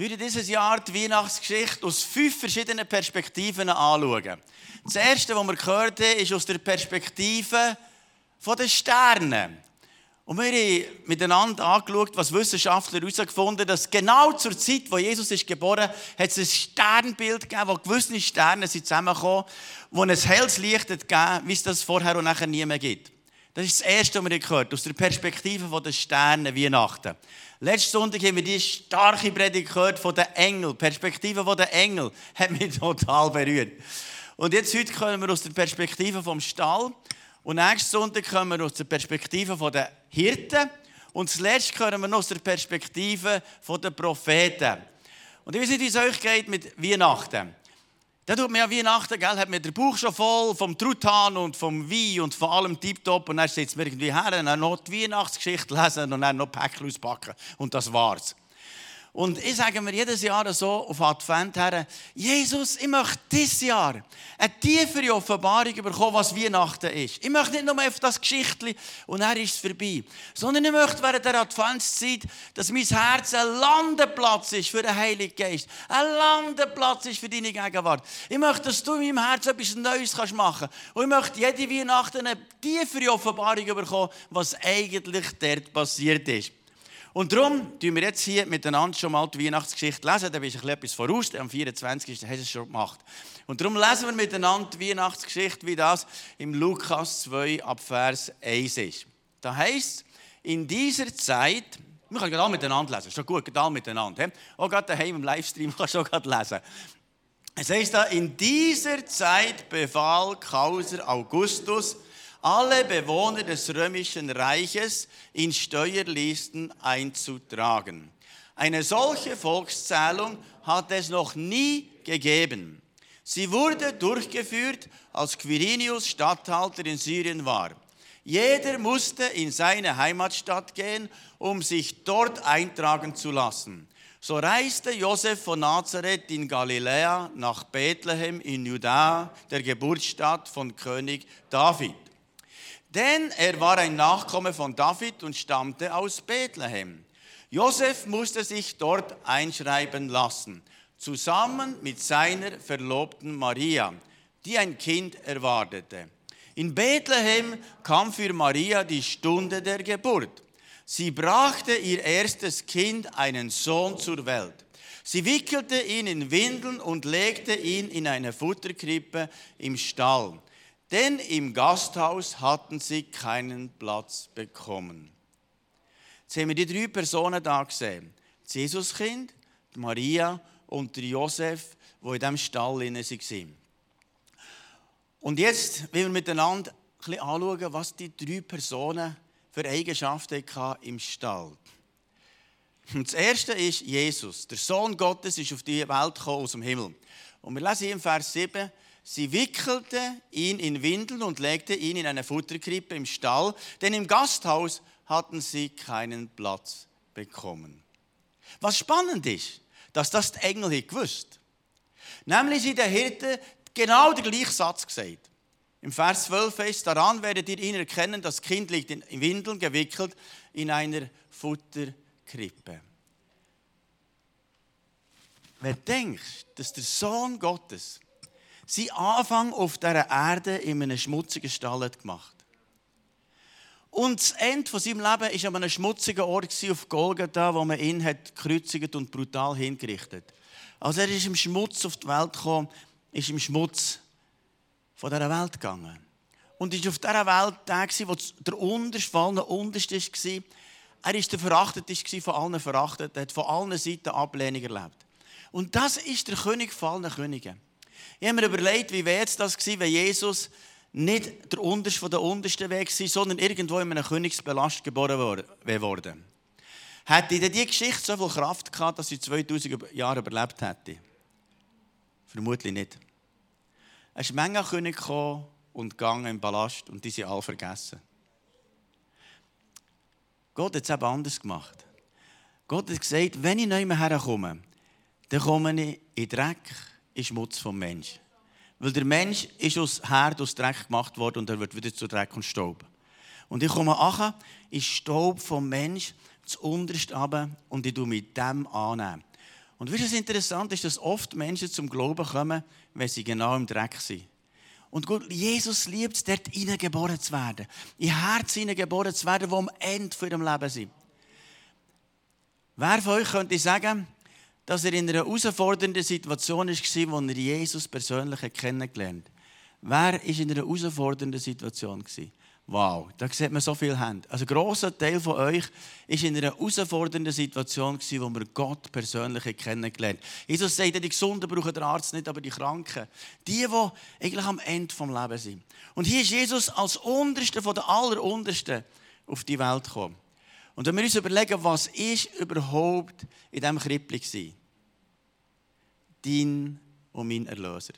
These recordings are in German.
Wir dieses Jahr die Weihnachtsgeschichte aus fünf verschiedenen Perspektiven anschauen. Das erste, was wir gehört haben, ist aus der Perspektive der Sterne. Und wir haben miteinander angeschaut, was Wissenschaftler herausgefunden haben, dass genau zur Zeit, wo Jesus ist geboren ist, ein Sternbild gegeben, wo gewisse Sterne sind zusammengekommen, wo ein helles Licht gegeben, wie es das vorher und nachher nie mehr gibt. Das ist das Erste, was wir gehört aus der Perspektive der Sterne Weihnachten. Letzten Sonntag haben wir die starke Predigt gehört von den Engeln. Die Perspektive der Engel hat mich total berührt. Und jetzt heute kommen wir aus der Perspektive vom Stall. Und nächsten Sonntag kommen wir aus der Perspektive der Hirten. Und zuletzt kommen wir aus der Perspektive der Propheten. Und ich weiß nicht, wie es euch geht mit Weihnachten. Da tut mir ja Weihnachten, gell, hat mir der Bauch schon voll vom Truthahn und vom Wein und von allem tiptop. Und dann sitzt mir irgendwie her und dann noch die Weihnachtsgeschichte lesen und dann noch Päckchen auspacken. Und das war's. Und ich sage mir jedes Jahr so auf Advent her, Jesus, ich möchte dieses Jahr eine tiefere Offenbarung bekommen, was Weihnachten ist. Ich möchte nicht nur auf das Geschichtli und dann ist es vorbei. Sondern ich möchte während der Adventszeit, dass mein Herz ein Landeplatz ist für den Heiligen Geist. Ein Landeplatz ist für deine Gegenwart. Ich möchte, dass du in meinem Herz etwas Neues machen kannst. Und ich möchte jede Weihnachten eine tiefere Offenbarung bekommen, was eigentlich dort passiert ist. Und darum tun wir jetzt hier miteinander schon mal die Weihnachtsgeschichte lesen. Da bist du etwas voraus. Am 24. hast du es schon gemacht. Und darum lesen wir miteinander die Weihnachtsgeschichte, wie das im Lukas 2 ab Vers 1 ist. Da heißt in dieser Zeit, wir können alle miteinander lesen, schon gut, alle miteinander. Auch gerade daheim im Livestream kannst du auch lesen. Es heißt da, in dieser Zeit befahl Kaiser Augustus, alle Bewohner des römischen Reiches in Steuerlisten einzutragen. Eine solche Volkszählung hat es noch nie gegeben. Sie wurde durchgeführt, als Quirinius Statthalter in Syrien war. Jeder musste in seine Heimatstadt gehen, um sich dort eintragen zu lassen. So reiste Josef von Nazareth in Galiläa nach Bethlehem in Judäa, der Geburtsstadt von König David. Denn er war ein Nachkomme von David und stammte aus Bethlehem. Josef musste sich dort einschreiben lassen, zusammen mit seiner Verlobten Maria, die ein Kind erwartete. In Bethlehem kam für Maria die Stunde der Geburt. Sie brachte ihr erstes Kind, einen Sohn, zur Welt. Sie wickelte ihn in Windeln und legte ihn in eine Futterkrippe im Stall denn im Gasthaus hatten sie keinen Platz bekommen. Jetzt haben wir die drei Personen da gesehen. Das Jesuskind, Maria und der Josef, die in diesem Stall waren. Und jetzt wollen wir miteinander ein anschauen, was die drei Personen für Eigenschaften im Stall. Und das erste ist Jesus. Der Sohn Gottes ist auf die Welt gekommen aus dem Himmel. Und wir lesen hier im Vers 7, Sie wickelte ihn in Windeln und legte ihn in eine Futterkrippe im Stall, denn im Gasthaus hatten sie keinen Platz bekommen. Was spannend ist, dass das die Engel gewusst Nämlich sie der Hirte genau den gleichen Satz gesagt. Im Vers 12 heißt, daran werdet ihr ihn erkennen, das Kind liegt in Windeln gewickelt in einer Futterkrippe. Wer denkt, dass der Sohn Gottes sein Anfang auf dieser Erde in einem schmutzigen Stall gemacht. Und das Ende von seinem Leben war an einem schmutzigen Ort auf Golgatha, wo man ihn hat gekreuzigt und brutal hingerichtet. Also er ist im Schmutz auf die Welt gekommen, ist im Schmutz von dieser Welt gegangen. Und ist auf dieser Welt der, wo der Unterste allen Unterste war. Er war der Verachtete von allen Verachteten, er hat von allen Seiten Ablehnung erlebt. Und das ist der König von allen Königen. Ich habe mir überlegt, wie wäre es das gewesen, wenn Jesus nicht der Unterste von der Untersten Weg war, sondern irgendwo in einem Königsbelast geboren wurde. Hätte denn die Geschichte so viel Kraft gehabt, dass sie 2000 Jahre überlebt hätte? Vermutlich nicht. Es ist Menge König gekommen und gegangen im Ballast und die sind alle vergessen. Gott hat es eben anders gemacht. Gott hat gesagt, wenn ich mehr herkomme, dann komme ich in Dreck, in Schmutz vom Mensch. Weil der Mensch ist aus Herd, aus Dreck gemacht worden und er wird wieder zu Dreck und Staub. Und ich komme an, ist Staub vom Mensch zu unterst runter und ich tue mit dem annehmen. Und du, was interessant ist, dass oft Menschen zum Glauben kommen, wenn sie genau im Dreck sind. Und gut, Jesus liebt es, dort hineingeboren zu werden. In Herz hineingeboren zu werden, wo am Ende von ihrem Leben sind. Wer von euch könnte sagen, dass er in einer herausfordernden Situation war, wo er Jesus persönlich kennengelernt hat? Wer war in einer herausfordernden Situation? Wow, da sieht man so viele Hände. Also ein grosser Teil von euch war in einer herausfordernden Situation, wo wir Gott persönlich kennengelernt. Jesus sagt, die Gesunden brauchen den Arzt nicht, aber die Kranken. Die, die eigentlich am Ende des Lebens sind. Und hier ist Jesus als Unterste von den Alleruntersten auf die Welt gekommen. Und wenn wir uns überlegen, was ist überhaupt in diesem Krippli war? Dein und mein Erlöser.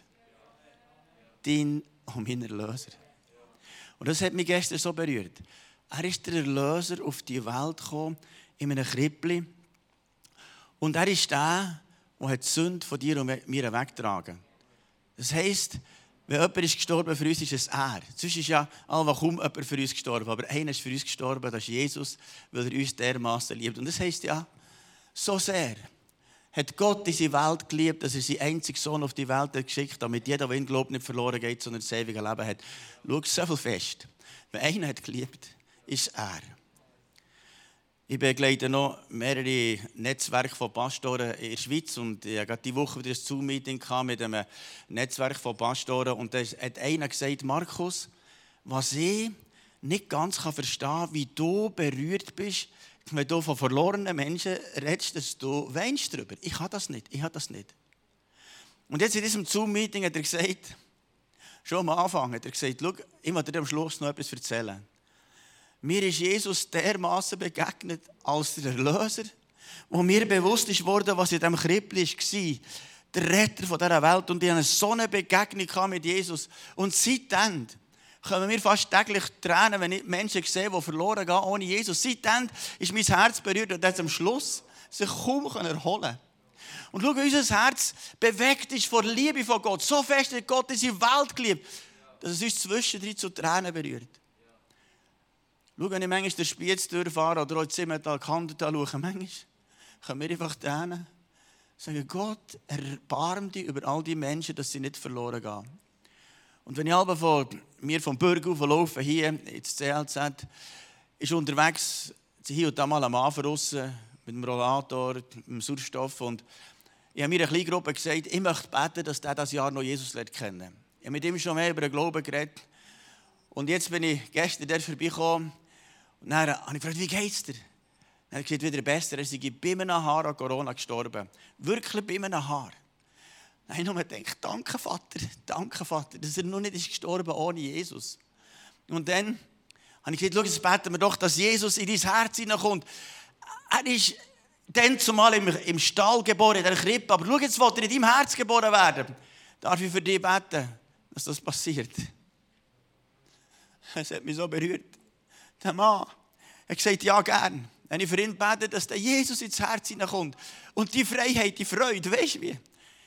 Dein und mein Erlöser. Und das hat mich gestern so berührt. Er ist der Erlöser auf die Welt gekommen, in einem Krippli. Und er ist der, der die Sünde von dir und mir weggetragen Das heisst, wenn jemand ist gestorben für uns, ist es er. Sonst ist ja allweil kaum jemand für uns gestorben. Aber einer ist für uns gestorben, das ist Jesus, weil er uns dermaßen liebt. Und das heisst ja, so sehr hat Gott diese Welt geliebt, dass er seinen einzigen Sohn auf die Welt hat geschickt damit jeder, der ihn glaubt, nicht verloren geht, sondern das ewige Leben hat. Schau so viel fest. Wenn einer hat geliebt, ist er. Ich begleite noch mehrere Netzwerke von Pastoren in der Schweiz und ich hatte diese Woche wieder ein Zoom-Meeting mit einem Netzwerk von Pastoren und da hat einer gesagt, Markus, was ich nicht ganz verstehen kann, wie du berührt bist wenn du von verlorenen Menschen redest, dass du weinst darüber. Ich habe das nicht, ich habe das nicht. Und jetzt in diesem Zoom-Meeting hat er gesagt, schon am Anfang hat er gesagt, schau, ich will dir am Schluss noch etwas erzählen. Mir ist Jesus dermaßen begegnet als der Erlöser, wo mir bewusst ist worden, was in diesem Krippel war. Der Retter dieser Welt. Und ich hatte so eine Begegnung mit Jesus. Und seitdem kommen mir fast täglich Tränen, wenn ich Menschen sehe, die verloren gehen ohne Jesus. Seitdem ist mein Herz berührt und am Schluss sich kaum erholen Und schau, unser Herz bewegt ist vor Liebe von Gott. So fest hat Gott diese Welt geliebt, dass es uns zwischendrin zu Tränen berührt. Schau, wenn ich manchmal den Spiez durchfahre oder auch Zimmertal Kandertal schaue, manchmal können wir einfach Tränen sagen, Gott, erbarm dich über all die Menschen, dass sie nicht verloren gehen. Und wenn ich aber von mir vom Bürger laufe, hier ins CLZ, ist unterwegs hier und da mal am Anfang mit dem Rollator, mit dem Sauerstoff. Und ich habe mir eine kleine Gruppe gesagt, ich möchte beten, dass der das Jahr noch Jesus lernt kennen. Ich habe mit ihm schon mehr über den Glauben geredet. Und jetzt bin ich gestern dort vorbeigekommen und dann habe ich gefragt, wie geht's dir? Dann hat er gesagt, wieder besser. Er ist bei einem Haar an Corona gestorben. Wirklich bei einem Haar. Habe ich nur gedacht, danke Vater, danke Vater, dass er noch nicht ist gestorben ohne Jesus. Und dann habe ich gesagt, schau, jetzt beten wir doch, dass Jesus in dein Herz hineinkommt. Er ist dann zumal im, im Stall geboren, in der Krippe, aber schau, jetzt will er in deinem Herz geboren werden. Darf ich für dich beten, dass das passiert? Es hat mich so berührt. Der Mann hat gesagt, ja, gern. Wenn ich für ihn bete, dass der Jesus ins Herz hineinkommt. Und die Freiheit, die Freude, weißt du wie?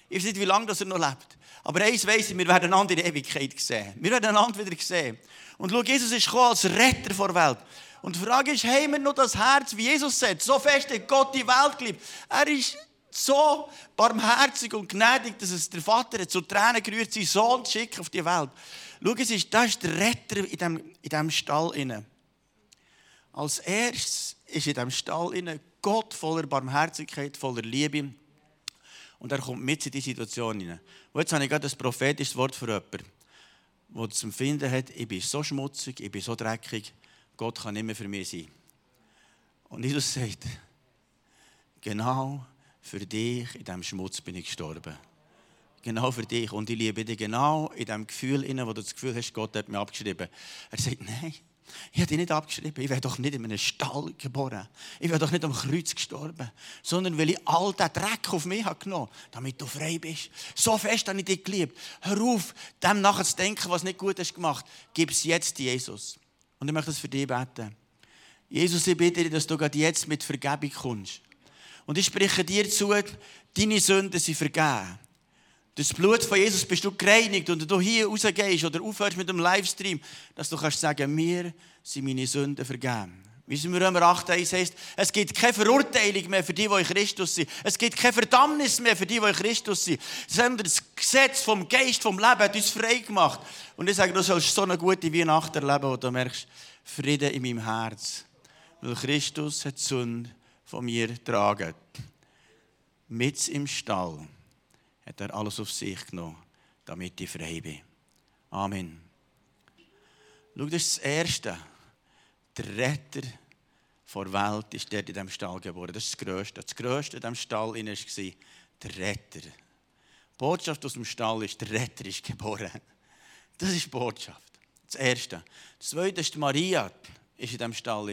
Ich weiß nicht, wie lange er noch lebt. Aber eins weiss ich, wir werden einander in Ewigkeit sehen. Wir werden einander wieder sehen. Und schau, Jesus ist gekommen als Retter vor der Welt. Und die Frage ist, haben wir noch das Herz, wie Jesus sagt, so fest hat Gott die Welt geliebt. Er ist so barmherzig und gnädig, dass es der Vater zu Tränen gerührt, seinen Sohn zu schicken auf die Welt. Schau, es ist, das ist der Retter in diesem, in diesem Stall. Inne. Als erstes ist in diesem Stall inne Gott voller Barmherzigkeit, voller Liebe. Und er kommt mit in die Situation hinein. Und jetzt habe ich gerade ein prophetisches Wort für jemanden, der das Empfinden hat, ich bin so schmutzig, ich bin so dreckig, Gott kann nicht mehr für mich sein. Und Jesus sagt, genau für dich in diesem Schmutz bin ich gestorben. Genau für dich. Und ich liebe dich genau in dem Gefühl, wo du das Gefühl hast, Gott hat mich abgeschrieben. Er sagt, nein, ich habe dich nicht abgeschrieben. Ich wäre doch nicht in einem Stall geboren. Ich wäre doch nicht am Kreuz gestorben. Sondern weil ich all den Dreck auf mich habe genommen damit du frei bist. So fest habe ich dich geliebt. Hör auf, dem nachher zu denken, was nicht gut hast gemacht. Gib es jetzt Jesus. Und ich möchte das für dich beten. Jesus, ich bitte dich, dass du gerade jetzt mit Vergebung kommst. Und ich spreche dir zu, deine Sünden sind vergeben. Durch das Blut von Jesus bist du gereinigt und du hier rausgehst oder aufhörst mit dem Livestream, dass du kannst sagen, mir sind meine Sünden vergeben. Wie es im Römer 8,1 heißt, es gibt keine Verurteilung mehr für die, die in Christus sind. Es gibt keine Verdammnis mehr für die, die in Christus sind. Sondern das Gesetz vom Geist, vom Leben hat uns frei gemacht. Und ich sage, du sollst so eine gute Weihnacht erleben, wo du merkst, Frieden in meinem Herz. Weil Christus hat die Sünde von mir getragen. Mit im Stall hat er alles auf sich genommen, damit ich frei bin. Amen. Schau, das ist das Erste der Retter der Welt ist dort in diesem Stall geboren. Das ist das Größte. Das Größte in diesem Stall war der Retter. Die Botschaft aus dem Stall ist, der Retter ist geboren. Das ist die Botschaft. Das Erste. Das Zweite ist Maria, ist in diesem Stall.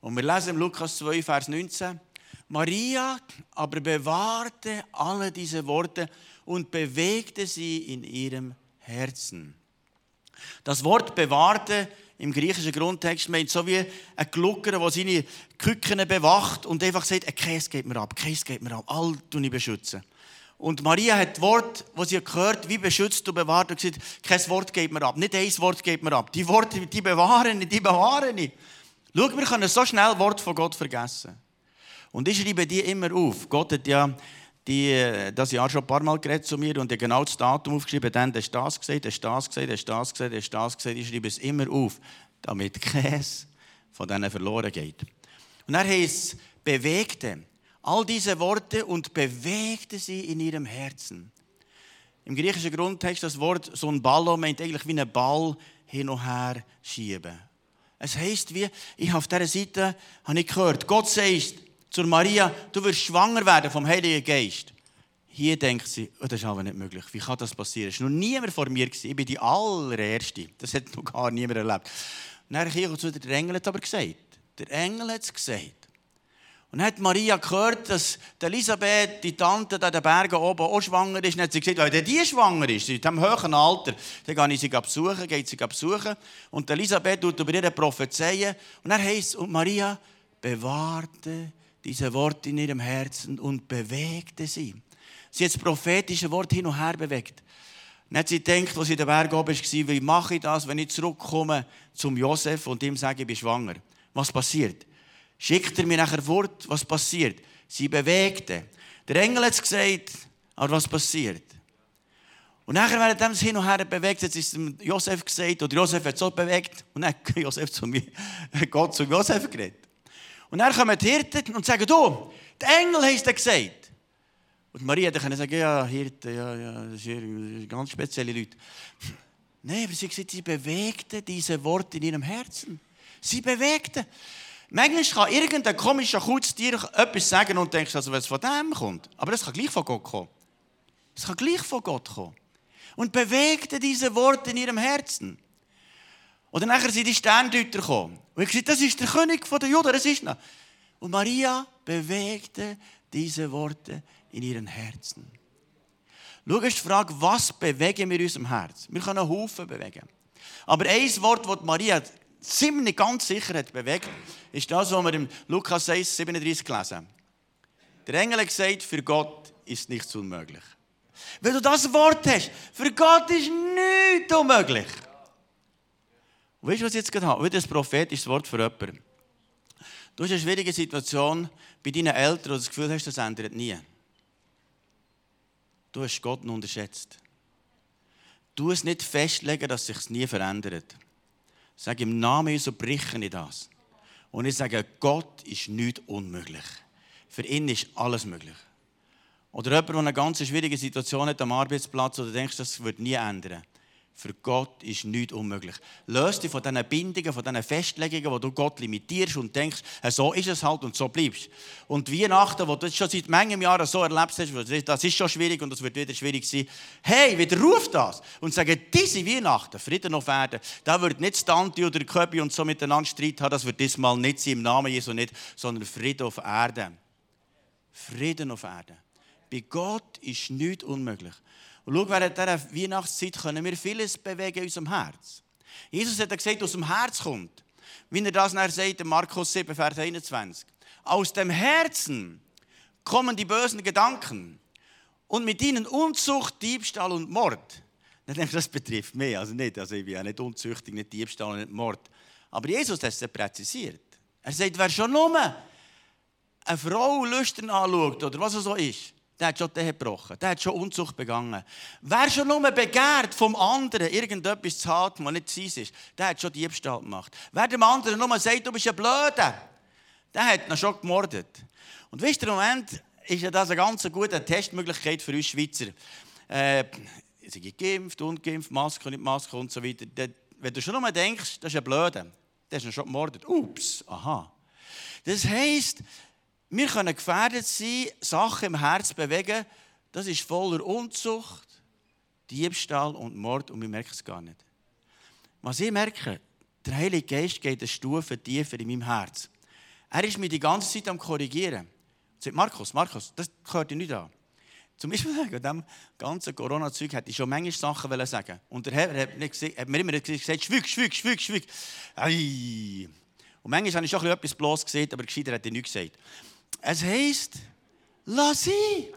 Und wir lesen im Lukas 2, Vers 19. Maria aber bewahrte alle diese Worte und bewegte sie in ihrem Herzen. Das Wort bewahrte im griechischen Grundtext meint so wie ein Glucker, der seine Küken bewacht und einfach sagt, ein Käse geht mir ab, Käse geht mir ab, all tue ich beschützen. Und Maria hat das Wort, das sie gehört, wie beschützt und bewahrt, und gesagt, kein Wort geht mir ab, nicht ein Wort geht mir ab. Die Worte, die bewahren die bewahren ich. Schau, wir können so schnell Wort von Gott vergessen. Und ich schreibe die immer auf. Gott hat ja die, das Jahr schon ein paar Mal geredet zu mir und er genau das Datum aufgeschrieben, dann hast du das gesagt, hast das gesagt, hast das gesagt, hast das gesagt. Ich schreibe es immer auf, damit keines von denen verloren geht. Und er heißt bewegte all diese Worte und bewegte sie in ihrem Herzen. Im griechischen Grundtext das Wort so ein Ballo meint eigentlich wie ein Ball hin und her schieben. Es heißt wie, ich auf dieser Seite habe ich gehört, Gott sagt, zur Maria, du wirst schwanger werden vom Heiligen Geist. Hier denkt sie, oh, das ist aber nicht möglich. Wie kann das passieren? Es war noch niemand vor mir. Ich bin die allererste. Das hat noch gar niemand erlebt. Und dann kam zu der Engel hat aber gesagt. Der Engel hat es gesagt. Und dann hat Maria gehört, dass Elisabeth, die Tante da den Bergen oben auch schwanger ist. Und hat sie gesagt, wenn die schwanger ist, in diesem hohen Alter, dann gehe ich sie besuchen, geht sie besuchen. Und Elisabeth tut über ihre prophezeien. Und dann heisst und Maria bewahrte diese Worte in ihrem Herzen und bewegte sie. Sie hat das prophetische Wort hin und her bewegt. Hat sie gedacht, als sie in den Berg oben war, wie mache ich das, wenn ich zurückkomme zum Josef und ihm sage, ich bin schwanger? Was passiert? Schickt er mir nachher Wort, was passiert? Sie bewegte. Der Engel hat es gesagt, aber was passiert? Und nachher, während er hin und her bewegt, hat es Josef gesagt, oder Josef hat so bewegt, und dann hat Josef zu mir, Gott zu Josef geredet. Und dann kommen die Hirten und sagen, du, der Engel hat es gesagt. Und Maria kann sagen, ja, Hirten, ja, ja, das sind ganz spezielle Leute. Nein, aber sie gesagt, sie bewegten diese Worte in ihrem Herzen. Sie bewegten. Manchmal kann irgendein komischer Kurztier etwas sagen und denkst, also, was von dem kommt. Aber das kann gleich von Gott kommen. Es kann gleich von Gott kommen. Und bewegte diese Worte in ihrem Herzen. Und dann sind die Sterndeuter gekommen. Und ich gesagt, das ist der König der Juden, das ist noch. Und Maria bewegte diese Worte in ihren Herzen. Schau, ist die Frage, was bewegen wir in unserem Herz? Wir können einen Haufen bewegen. Aber ein Wort, das Maria ziemlich ganz sicher hat bewegt, ist das, was wir im Lukas 6, 37 lesen. Der Engel hat gesagt, für Gott ist nichts unmöglich. Wenn du das Wort hast, für Gott ist nichts unmöglich. Und weißt du, was ich jetzt gerade habe? Wieder ein prophetisches Wort für jemanden. Du hast eine schwierige Situation bei deinen Eltern, du das Gefühl hast, das ändert nie. Du hast Gott unterschätzt. Du es nicht festlegen, dass sich nie verändert. Sag im Namen Jesu breche ich das. Und ich sage, Gott ist nichts unmöglich. Für ihn ist alles möglich. Oder jemand, der eine ganz schwierige Situation hat am Arbeitsplatz oder denkst, das wird nie ändern. Für Gott ist nichts unmöglich. Löst dich von diesen Bindungen, von diesen Festlegungen, wo du Gott limitierst und denkst, so ist es halt und so bleibst. Und Weihnachten, wo du das schon seit manchen Jahren so erlebt hast, das ist schon schwierig und das wird wieder schwierig sein. Hey, widerruf das und sage, diese Weihnachten, Frieden auf Erden, da wird nicht Tante oder Köbi und so miteinander Streit haben, das wird diesmal nicht sein, im Namen Jesu nicht, sondern Frieden auf Erden. Frieden auf Erden. Bei Gott ist nichts unmöglich. Und schau, während dieser Weihnachtszeit können wir vieles bewegen in unserem Herz. Jesus hat gesagt, aus dem Herz kommt. Wie er das nachher sagt in Markus 7, Vers 21. Aus dem Herzen kommen die bösen Gedanken und mit ihnen Unzucht, Diebstahl und Mord. Das betrifft mich, also nicht. Also ich bin ja nicht unzüchtig, nicht Diebstahl nicht Mord. Aber Jesus hat es präzisiert. Er sagt, wer schon nur eine Frau lüstern anschaut oder was es so ist, der hat schon Ehe gebrochen, der hat schon Unzucht begangen. Wer schon nur begehrt vom anderen irgendetwas zu haben, was nicht sein ist, der hat schon Diebstahl gemacht. Wer dem anderen nur sagt, du bist ein Blöder, der hat ihn schon gemordet. Und wisst ihr, im Moment ist ja das eine ganz gute Testmöglichkeit für uns Schweizer. Äh, sind geimpft, ungeimpft, Maske, nicht Maske und so weiter. Wenn du schon nur denkst, das ist ein Blöder, der ist schon gemordet. Ups, aha. Das heisst, wir können gefährdet sein, Sachen im Herz bewegen, das ist voller Unzucht, Diebstahl und Mord und wir merken es gar nicht. Was ich merke, der Heilige Geist geht eine Stufe tiefer in meinem Herz. Er ist mir die ganze Zeit am Korrigieren. Er sagt, Markus, Markus, das gehört dir nicht an. Zum Beispiel wegen diesem ganzen Corona-Zeug hätte ich schon manche Sachen sagen Und der Herr hat, nicht gesagt, hat mir immer gesagt, schwieg, schwieg, schwieg, schwieg. Ei. Und manchmal habe ich schon etwas bloß gesehen, aber gescheiter hat er nichts gesagt. Es heisst, lass ihn.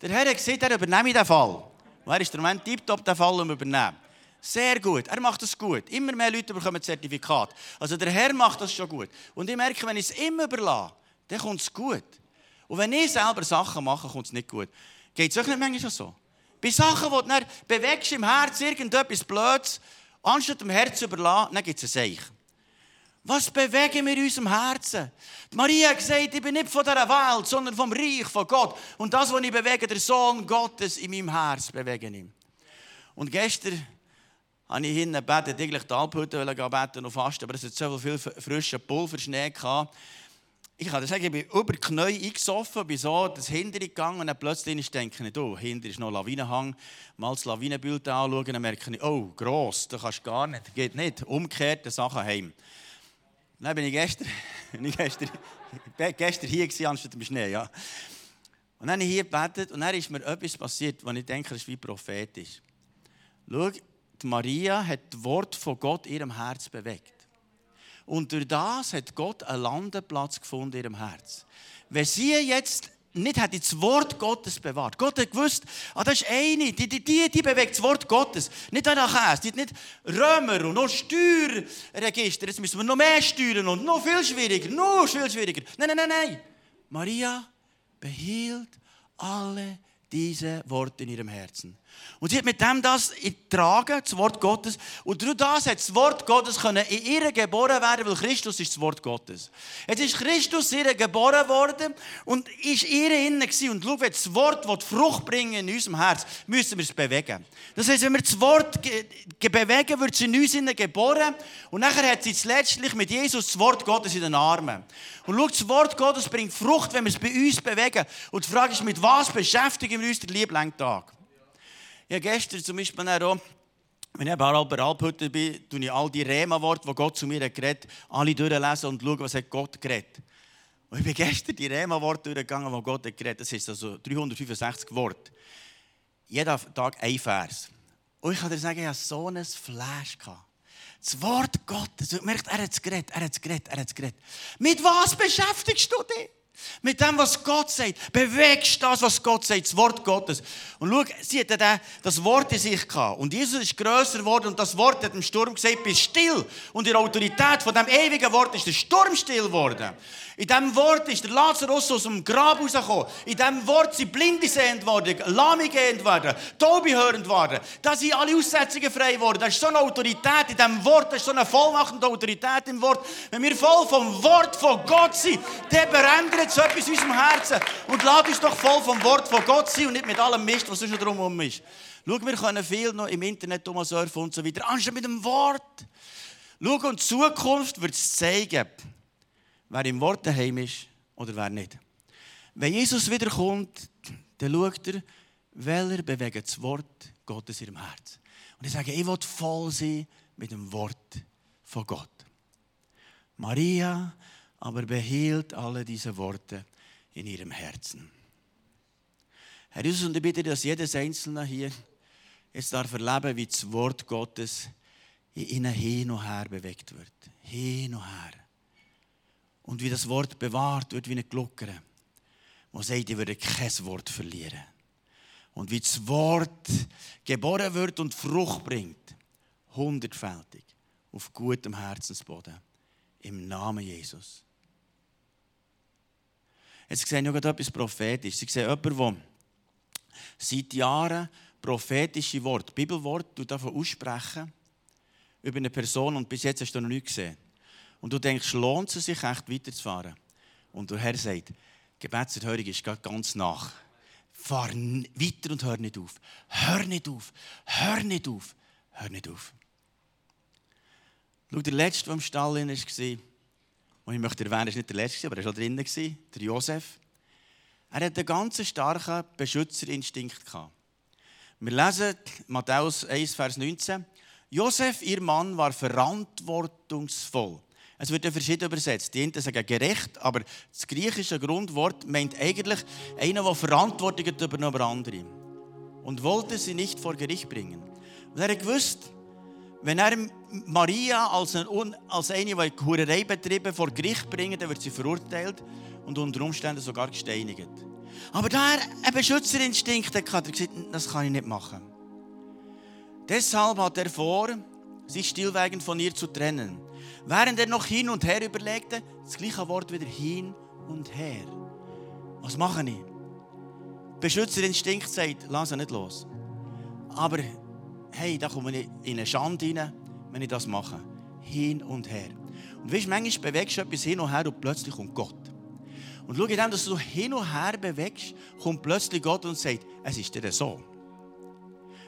Der Herr hat gesagt, er übernehme den Fall. Und er ist der Moment tiptop, den Fall um übernehmen. Sehr gut. Er macht das gut. Immer mehr Leute bekommen Zertifikat. Also der Herr macht das schon gut. Und ich merke, wenn ich es ihm überlasse, dann kommt es gut. Und wenn ich selber Sachen mache, kommt es nicht gut. Geht es euch nicht manchmal so? Bei Sachen, die du bewegst im Herz irgendetwas Blödes, anstatt dem Herz zu überlassen, dann gibt es ein Seich. Was bewegen wir in unserem Herzen? Maria hat gesagt, ich bin nicht von dieser Welt, sondern vom Reich von Gott. Und das, was ich bewege, der Sohn Gottes in meinem Herz bewegen ihm. Und gestern habe ich hinten gebetet, eigentlich die Alphütte beten und fasten, aber es hat so viel frischen Pulverschnee gehabt. Ich kann dir sagen, ich bin über die Knie eingesoffen, bin so das Hinter gegangen und dann plötzlich denke ich, oh, hinter ist noch Lawinenhang. Mal das Lawinenbild anschauen, dann merke ich, oh, gross, das kannst gar nicht, geht nicht. Umgekehrt, Sachen heim. Dann bin ich gestern, bin ich gestern, gestern hier gewesen, anstatt im Schnee, ja. Und dann habe ich hier gebetet und dann ist mir etwas passiert, was ich denke, ist wie prophetisch. Schau, Maria hat das Wort von Gott in ihrem Herz bewegt. Und durch das hat Gott einen Landeplatz gefunden in ihrem Herz. Wenn sie jetzt nicht hat das Wort Gottes bewahrt. Gott hat gewusst, ah, das ist eine, die, die, die, die bewegt das Wort Gottes. Nicht an der Käse, die hat nicht Römer und noch Steuerregister. Jetzt müssen wir noch mehr steuern und noch viel schwieriger, noch viel schwieriger. Nein, nein, nein, nein. Maria behielt alle diese Worte in ihrem Herzen. Und sie hat mit dem das getragen, das Wort Gottes. Und durch das hat das Wort Gottes in ihr geboren werden, weil Christus ist das Wort Gottes. Jetzt ist Christus ihr geboren worden und ist ihr innen gewesen. Und schau, wenn das Wort will Frucht bringen in unserem Herz, müssen wir es bewegen. Das heißt, wenn wir das Wort bewegen, wird es in uns innen geboren. Und nachher hat sie letztlich mit Jesus das Wort Gottes in den Armen. Und schau, das Wort Gottes bringt Frucht, wenn wir es bei uns bewegen. Und die Frage ist, mit was beschäftigen wir uns den lieben Tag? Ich gestern zum Beispiel auch, wenn ich bei Alphütte bin, tue ich all die Rema-Worte, die Gott zu mir hat geredet, alle durchlesen und schauen, was hat Gott geredet. Und ich bin gestern die Rema-Worte durchgegangen, die Gott hat geredet. Das ist also 365 Worte. Jeden Tag ein Vers. Und ich kann dir sagen, ich hatte so ein Flash. Das Wort Gottes. Du merkst, er hat es geredet, er hat es geredet, er hat es geredet. Mit was beschäftigst du dich? Mit dem, was Gott sagt. Bewegst das, was Gott sagt, das Wort Gottes. Und schau, sie hat das Wort in sich gehabt. Und Jesus ist grösser geworden und das Wort hat im Sturm gesagt, bist still. Und in der Autorität von dem ewigen Wort ist der Sturm still geworden. In diesem Wort ist der Lazarus aus dem Grab rausgekommen. In diesem Wort sind Blinde sehend worden, Lahme gehend worden, Tobi hörend worden. Da sind alle Aussetzungen frei geworden. Da ist so eine Autorität in diesem Wort, da ist so eine vollmachende Autorität im Wort. Wenn wir voll vom Wort von Gott sind, dann verändert so etwas in unserem Herzen. Und lass uns doch voll vom Wort von Gott sein und nicht mit allem Mist, was sonst noch drumherum ist. Schau, wir können viel noch im Internet surfen und so weiter. Anstatt mit dem Wort. Schau, und die Zukunft wird es zeigen wer im Wort daheim ist oder wer nicht. Wenn Jesus wiederkommt, dann schaut er, welcher bewegt das Wort Gottes in ihrem Herz. Und ich sage, ich will voll sein mit dem Wort von Gott. Maria aber behielt alle diese Worte in ihrem Herzen. Herr Jesus, und ich bitte, dass jedes Einzelne hier jetzt darf erleben, wie das Wort Gottes in ihnen hin und her bewegt wird. Hin und her. Und wie das Wort bewahrt wird wie eine Glocke, wo sagt, ich würde kein Wort verlieren. Und wie das Wort geboren wird und Frucht bringt, hundertfältig, auf gutem Herzensboden. Im Namen Jesus. Jetzt sehe ich noch etwas prophetisch. Sie sehen jemanden, der seit Jahren prophetische Worte, Bibelworte davon aussprechen über eine Person und bis jetzt hast du noch nichts gesehen. Und du denkst, lohnt es sich echt weiterzufahren? Und der Herr sagt, Gebetserhörung ist ganz nach. Fahr weiter und hör nicht auf. Hör nicht auf. Hör nicht auf. Hör nicht auf. Schau, der Letzte, der im Stall war, und ich möchte erwähnen, er war nicht der Letzte, aber er war schon drinnen, der Josef. Er hatte einen ganz starken Beschützerinstinkt. Wir lesen Matthäus 1, Vers 19. Josef, ihr Mann, war verantwortungsvoll. Es wird ja verschieden übersetzt. Die einen sagen gerecht, aber das griechische Grundwort meint eigentlich einer, der Verantwortung hat über andere. Und wollte sie nicht vor Gericht bringen. Und er gewusst, wenn er Maria als, ein, als eine, die Hurerei betrieben vor Gericht bringt, dann wird sie verurteilt und unter Umständen sogar gesteinigt. Aber da er einen Beschützerinstinkt hatte, hat er gesagt, das kann ich nicht machen. Deshalb hat er vor, sich stillweigend von ihr zu trennen. Während er noch hin und her überlegte, das gleiche Wort wieder hin und her. Was mache ich? Beschützerinstinkt sagt, lass ihn nicht los. Aber hey, da komme ich in eine Schande rein, wenn ich das mache. Hin und her. Und weißt, manchmal bewegst du etwas hin und her und plötzlich kommt Gott. Und schau dann, dass du hin und her bewegst, kommt plötzlich Gott und sagt, es ist dir so.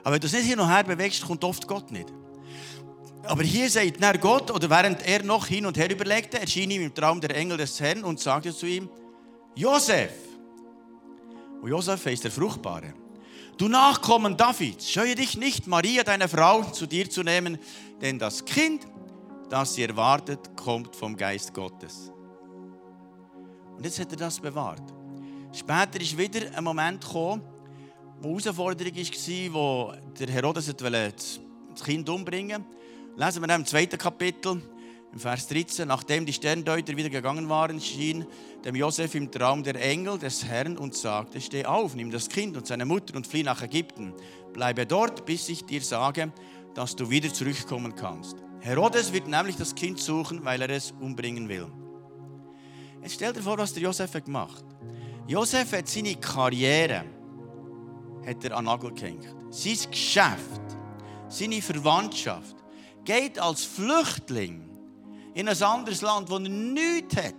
Aber wenn du es nicht hin und her bewegst, kommt oft Gott nicht. Aber hier sagt nach Gott, oder während er noch hin und her überlegte, erschien ihm im Traum der Engel des Herrn und sagte zu ihm, Josef. Und Josef ist der Fruchtbare. Du Nachkommen Davids, scheue dich nicht, Maria, deine Frau, zu dir zu nehmen, denn das Kind, das sie erwartet, kommt vom Geist Gottes. Und jetzt hat er das bewahrt. Später ist wieder ein Moment gekommen, wo Herausforderung war, wo der Herodes das Kind umbringen wollte. Lesen wir im zweiten Kapitel, im Vers 13. Nachdem die Sterndeuter wieder gegangen waren, schien dem Josef im Traum der Engel des Herrn und sagte: Steh auf, nimm das Kind und seine Mutter und flieh nach Ägypten. Bleibe dort, bis ich dir sage, dass du wieder zurückkommen kannst. Herodes wird nämlich das Kind suchen, weil er es umbringen will. Jetzt stell dir vor, was der Josef hat gemacht. Josef hat seine Karriere hat er an Nagel gehängt. Sein Geschäft, seine Verwandtschaft, geht als Flüchtling in ein anderes Land, wo er nichts hat.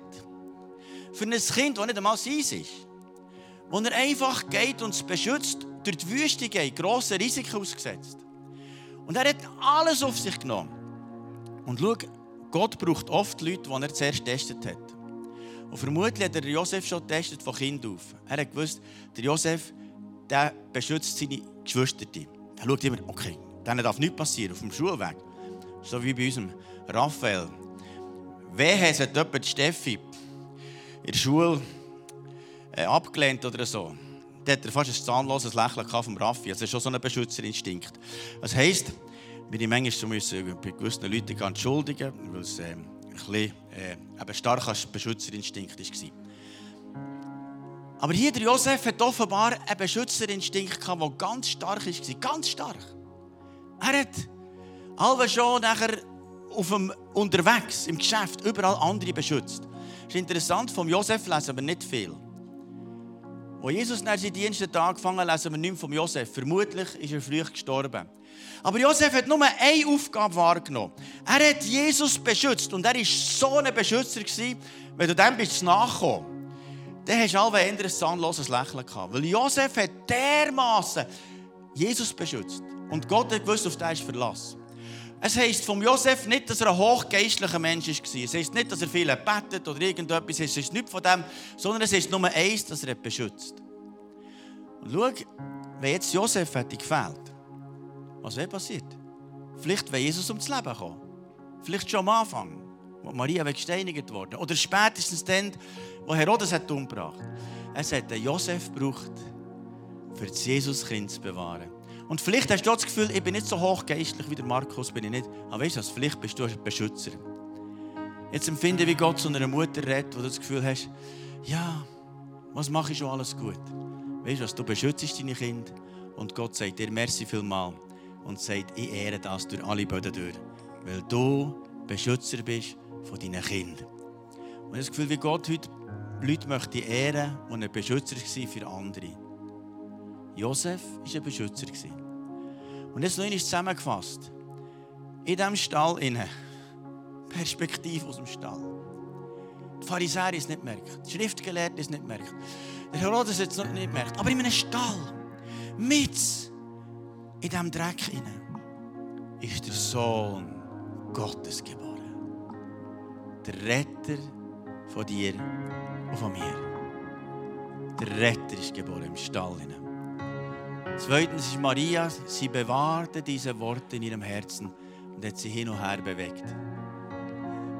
Für ein Kind, das nicht einmal sein ist. Wo er einfach geht und es beschützt, durch die Wüste geht, grosse Risiken ausgesetzt. Und er hat alles auf sich genommen. Und schau, Gott braucht oft Leute, die er zuerst getestet hat. Und vermutlich hat er Josef schon getestet von Kind auf. Er hat gewusst, der Josef der beschützt seine Geschwister. Er schaut immer, okay, denen darf nichts passieren auf dem Schulweg. So wie bei unserem Raphael. Wer hat jemand die Steffi in der Schule äh, abgelehnt oder so? Der hat er fast ein zahnloses Lächeln vom Raffi. Also, das ist schon so ein Beschützerinstinkt. Das heisst, bin ich manchmal müssen bei gewissen Leuten entschuldigen, weil es äh, ein bisschen äh, starker Beschützerinstinkt war. Aber hier der Josef hat offenbar einen Beschützerinstinkt gehabt, der ganz stark war. Ganz stark. Er hat alle schon nachher auf dem, unterwegs, im Geschäft, überall andere beschützt. Das ist interessant, vom Josef lesen wir nicht viel. Wo Jesus nach seinen Diensten angefangen lesen wir nicht mehr vom Josef. Vermutlich ist er früh gestorben. Aber Josef hat nur eine Aufgabe wahrgenommen. Er hat Jesus beschützt und er war so ein Beschützer, wenn du dem bist nachgekommen dann hast du alle ein zahnloses Lächeln gehabt. Weil Josef hat dermaßen Jesus beschützt. Und Gott hat gewusst, auf den ist Verlass. Es heisst vom Josef nicht, dass er ein hochgeistlicher Mensch war. Es heisst nicht, dass er viel betet oder irgendetwas. Es ist nicht von dem, sondern es ist nur eins, dass er beschützt. Und schau, wenn jetzt Josef hätte gefehlt, was wäre passiert? Vielleicht wäre Jesus ums Leben gekommen. Vielleicht schon am Anfang, wo Maria gesteinigt worden. Oder spätestens dann, wo Herodes hat umgebracht. Es hat Josef gebraucht, für das Jesuskind zu bewahren. Und vielleicht hast du das Gefühl, ich bin nicht so hochgeistlich wie der Markus, bin ich nicht. Aber weißt du was, vielleicht bist du ein Beschützer. Jetzt empfinde, wie Gott zu einer Mutter redet, wo du das Gefühl hast, ja, was mache ich schon alles gut? Weißt du was, du beschützt deine Kinder und Gott sagt dir merci vielmal und sagt, ich ehre das durch alle Böden durch, weil du Beschützer bist von deinen Kindern. Und ich habe das Gefühl, wie Gott heute Leute möchte ehren, die ein Beschützer war für andere. Josef war ein Beschützer. Und jetzt noch einmal zusammengefasst. In diesem Stall innen, Perspektive aus dem Stall. Die Pharisäer es nicht merkt, die Schriftgelehrten es nicht merkt, der Herodes es noch nicht merkt. Aber in einem Stall, mit in diesem Dreck innen, ist der Sohn Gottes geboren. Der Retter von dir und von mir. Der Retter ist geboren im Stall. Zweitens ist Maria, sie bewahrte diese Worte in ihrem Herzen und hat sie hin und her bewegt.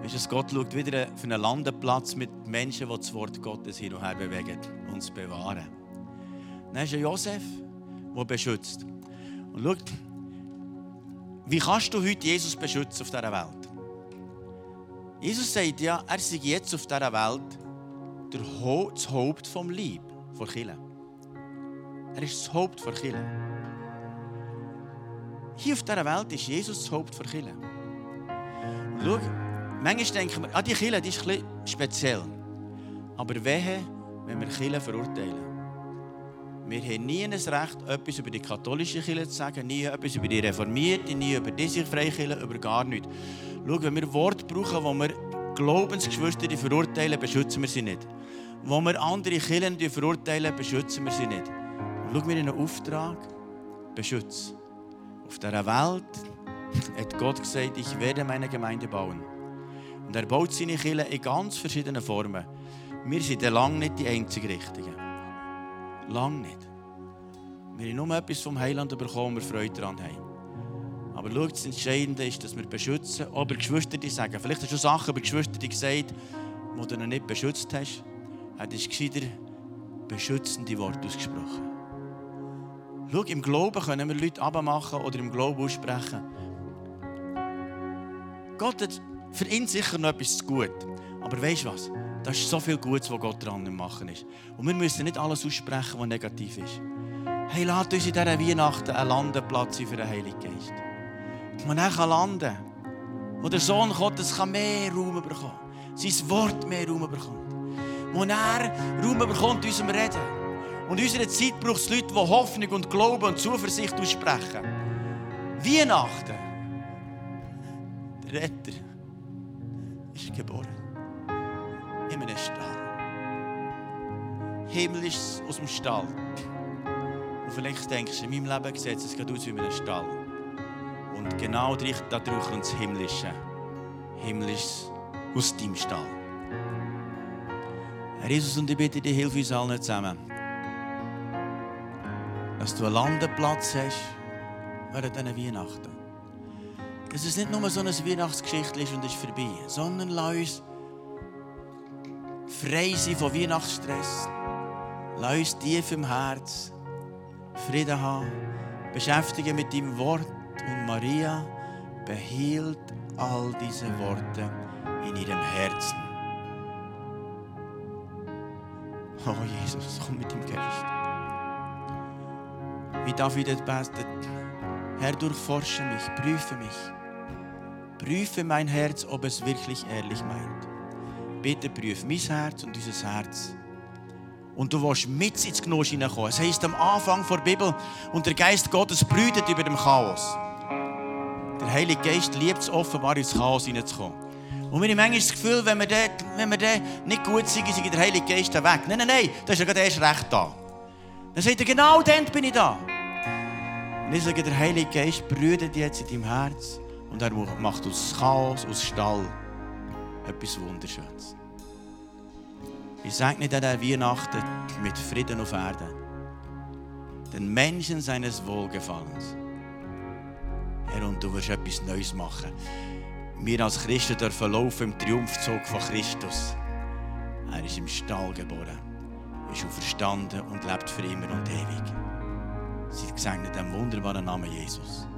Weißt du, Gott schaut wieder für einen Landeplatz mit Menschen, die das Wort Gottes hin und her bewegen und es bewahren. Dann ist Josef, der beschützt. Und schau, wie kannst du heute Jesus beschützen auf dieser Welt? Jesus sagt ja, er sei jetzt auf dieser Welt das Haupt vom Leib, von Kirche. Er ist das Haupt der Kirche. Hier auf dieser Welt ist Jesus das Haupt der Kirche. schau, manchmal denken wir, ah, die Kirche die ist ein speziell. Aber wehe, wenn wir Kirche verurteilen. Wir haben nie ein Recht, etwas über die katholische Kirche zu sagen, nie etwas über die reformierte, nie über diese Freikirche, über gar nichts. Schau, wenn wir Worte brauchen, wo wir Glaubensgeschwister verurteilen, beschützen wir sie nicht. Wo wir andere Kirchen verurteilen, beschützen wir sie nicht. Schau mir in einen Auftrag, beschütze. Auf dieser Welt hat Gott gesagt, ich werde meine Gemeinde bauen. Und er baut seine Kirche in ganz verschiedenen Formen. Wir sind lange nicht die einzig Richtigen. Lang nicht. Wir haben nur etwas vom Heiland bekommen, wir Freude daran haben. Aber schau, das Entscheidende ist, dass wir beschützen. Aber Geschwister die sagen, vielleicht hast du Sachen über Geschwister die gesagt, die du noch nicht beschützt hast. Hättest du gescheiter beschützende Worte ausgesprochen. Schau, im Glauben können wir Leute abmachen oder im Glauben aussprechen. Gott hat für ihn sicher noch etwas zu gut. Aber weißt du was? Da ist so viel Gutes, was Gott dran am Machen ist. Und wir müssen nicht alles aussprechen, was negativ ist. Hey, lasst uns in dieser Weihnachten einen Landeplatz für den Heiligen Geist. Wo man dann landen kann. Wo der Sohn Gottes mehr Raum bekommen kann. Sein Wort mehr Raum bekommt. Wo er Raum bekommt in unserem Reden. Und in unserer Zeit braucht es Leute, die Hoffnung und Glauben und Zuversicht aussprechen. Weihnachten. Der Retter ist geboren in einem Stall. Himmel ist aus dem Stall. Und vielleicht denkst du, in meinem Leben sieht es gerade aus wie in einem Stall. Und genau da drüber kommt das Himmlische. Himmel ist aus deinem Stall. Herr Jesus, und ich bitte dich, hilf uns allen zusammen, dass du einen Landeplatz hast während diesen Weihnachten. Dass es nicht nur so eine Weihnachtsgeschichte ist und ist vorbei, sondern lass uns frei sein von Weihnachtsstress. Lass uns tief im Herz Frieden haben. Beschäftigen mit deinem Wort. Und Maria behielt all diese Worte in ihrem Herzen. Oh Jesus, komm mit dem Geist. Wie David betet, Herr, durchforsche mich, prüfe mich. Prüfe mein Herz, ob es wirklich ehrlich meint. Bitte prüf mein Herz und unser Herz. Und du willst mit ins Genuss hineinkommen. Es heisst am Anfang der Bibel, und der Geist Gottes brütet über dem Chaos. Der Heilige Geist liebt es offenbar, ins Chaos hineinzukommen. Und wir haben manchmal das Gefühl, wenn wir, dort, wenn wir dort nicht gut sind, ist der Heilige Geist weg. Nein, nein, nein, das ist ja gerade erst recht da. Dann sagt er, genau dann bin ich da. Und ich sage, der Heilige Geist brütet jetzt in deinem Herz und er macht aus Chaos, aus Stall, etwas Wunderschönes. Ich sage nicht an der Weihnachten mit Frieden auf Erden, den Menschen seines Wohlgefallens. Herr, und du wirst etwas Neues machen. Wir als Christen dürfen laufen im Triumphzug von Christus. Er ist im Stall geboren, ist auferstanden und lebt für immer und ewig. Seid gesegnet im wunderbaren Namen Jesus. Amen.